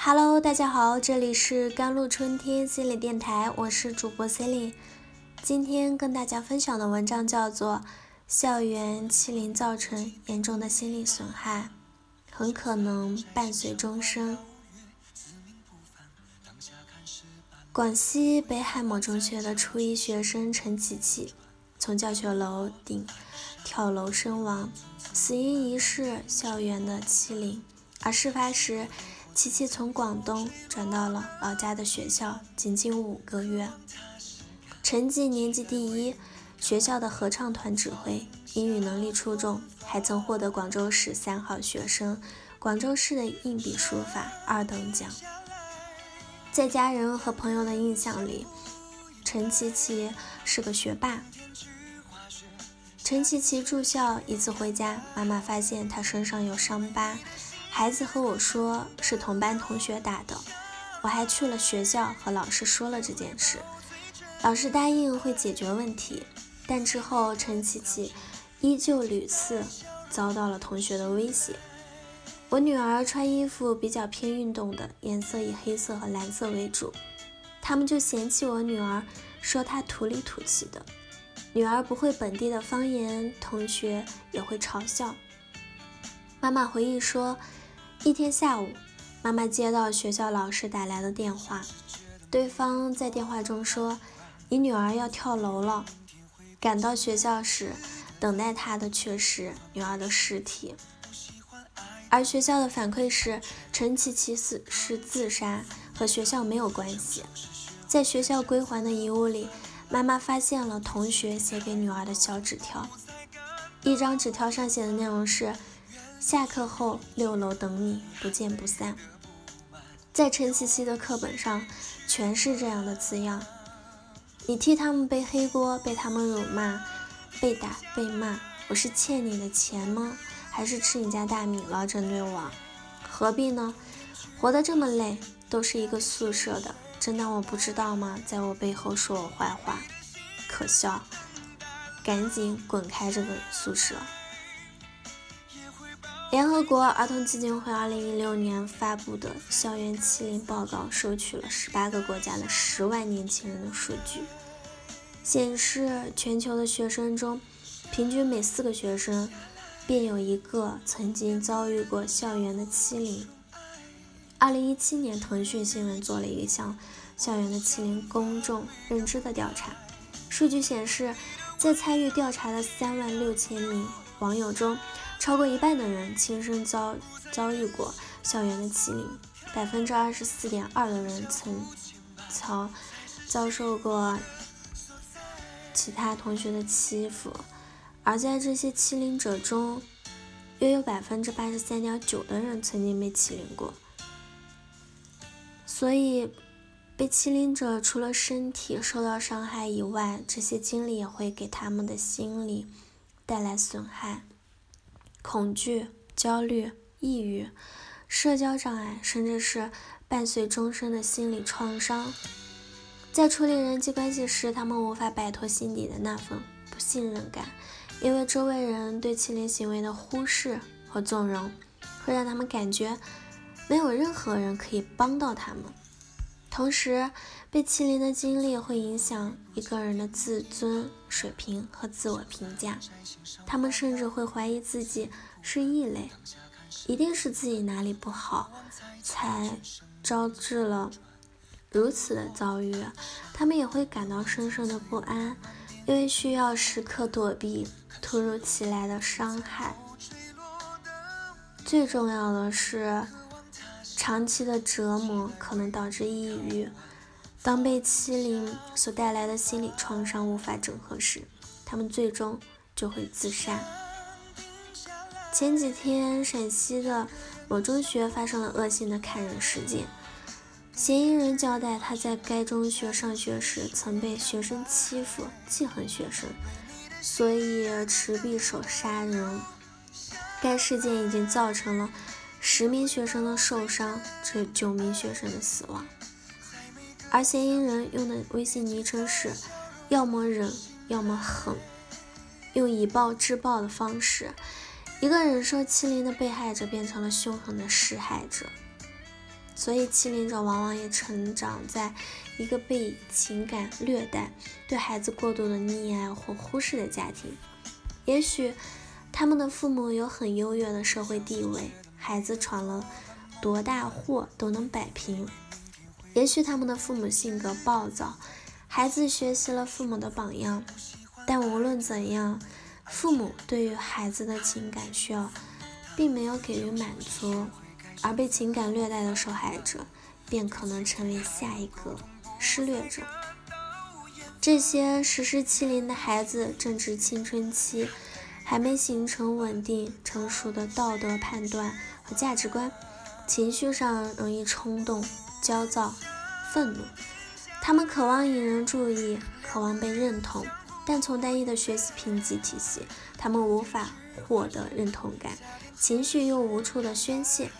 Hello，大家好，这里是甘露春天心理电台，我是主播 c e l i n e 今天跟大家分享的文章叫做《校园欺凌造成严重的心理损害，很可能伴随终生》。广西北海某中学的初一学生陈琪琪从教学楼顶跳楼身亡，死因疑似校园的欺凌，而事发时。琪琪从广东转到了老家的学校，仅仅五个月，成绩年级第一，学校的合唱团指挥，英语能力出众，还曾获得广州市三好学生、广州市的硬笔书法二等奖。在家人和朋友的印象里，陈琪琪是个学霸。陈琪琪住校一次回家，妈妈发现她身上有伤疤。孩子和我说是同班同学打的，我还去了学校和老师说了这件事，老师答应会解决问题，但之后陈琪琪依旧屡次遭到了同学的威胁。我女儿穿衣服比较偏运动的，颜色以黑色和蓝色为主，他们就嫌弃我女儿，说她土里土气的。女儿不会本地的方言，同学也会嘲笑。妈妈回忆说。一天下午，妈妈接到学校老师打来的电话，对方在电话中说：“你女儿要跳楼了。”赶到学校时，等待她的却是女儿的尸体。而学校的反馈是，陈琪琪死是自杀，和学校没有关系。在学校归还的遗物里，妈妈发现了同学写给女儿的小纸条，一张纸条上写的内容是。下课后六楼等你，不见不散。在陈琪琪的课本上，全是这样的字样。你替他们背黑锅，被他们辱骂，被打被骂。我是欠你的钱吗？还是吃你家大米了？针对我，何必呢？活得这么累，都是一个宿舍的，真当我不知道吗？在我背后说我坏话，可笑！赶紧滚开这个宿舍！联合国儿童基金会2016年发布的校园欺凌报告收取了18个国家的10万年轻人的数据，显示全球的学生中，平均每四个学生便有一个曾经遭遇过校园的欺凌。2017年，腾讯新闻做了一项校园的欺凌公众认知的调查，数据显示，在参与调查的3万6千名网友中，超过一半的人亲身遭遭遇过校园的欺凌，百分之二十四点二的人曾遭遭受过其他同学的欺负，而在这些欺凌者中，约有百分之八十三点九的人曾经被欺凌过。所以，被欺凌者除了身体受到伤害以外，这些经历也会给他们的心理带来损害。恐惧、焦虑、抑郁、社交障碍，甚至是伴随终身的心理创伤。在处理人际关系时，他们无法摆脱心底的那份不信任感，因为周围人对欺凌行为的忽视和纵容，会让他们感觉没有任何人可以帮到他们。同时，被欺凌的经历会影响一个人的自尊水平和自我评价，他们甚至会怀疑自己是异类，一定是自己哪里不好，才招致了如此的遭遇。他们也会感到深深的不安，因为需要时刻躲避突如其来的伤害。最重要的是。长期的折磨可能导致抑郁。当被欺凌所带来的心理创伤无法整合时，他们最终就会自杀。前几天，陕西的某中学发生了恶性的砍人事件。嫌疑人交代，他在该中学上学时曾被学生欺负，记恨学生，所以持匕首杀人。该事件已经造成了。十名学生的受伤，这九名学生的死亡。而嫌疑人用的微信昵称是“要么忍，要么狠”，用以暴制暴的方式，一个忍受欺凌的被害者变成了凶狠的施害者。所以欺凌者往往也成长在一个被情感虐待、对孩子过度的溺爱或忽视的家庭。也许他们的父母有很优越的社会地位，孩子闯了多大祸都能摆平；也许他们的父母性格暴躁，孩子学习了父母的榜样。但无论怎样，父母对于孩子的情感需要并没有给予满足。而被情感虐待的受害者，便可能成为下一个施虐者。这些实施欺凌的孩子正值青春期，还没形成稳定成熟的道德判断和价值观，情绪上容易冲动、焦躁、愤怒。他们渴望引人注意，渴望被认同，但从单一的学习评级体系，他们无法获得认同感，情绪又无处的宣泄。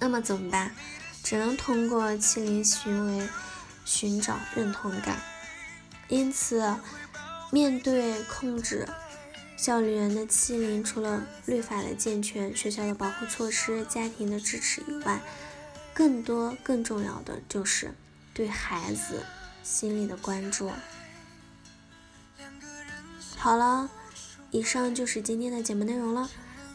那么怎么办？只能通过欺凌行为寻找认同感。因此，面对控制校园的欺凌，除了律法的健全、学校的保护措施、家庭的支持以外，更多、更重要的就是对孩子心理的关注。好了，以上就是今天的节目内容了。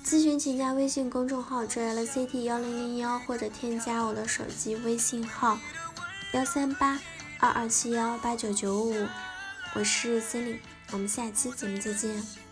咨询请加微信公众号 jlct 幺零零幺，或者添加我的手机微信号幺三八二二七幺八九九五，我是 c e l i n e 我们下期节目再见。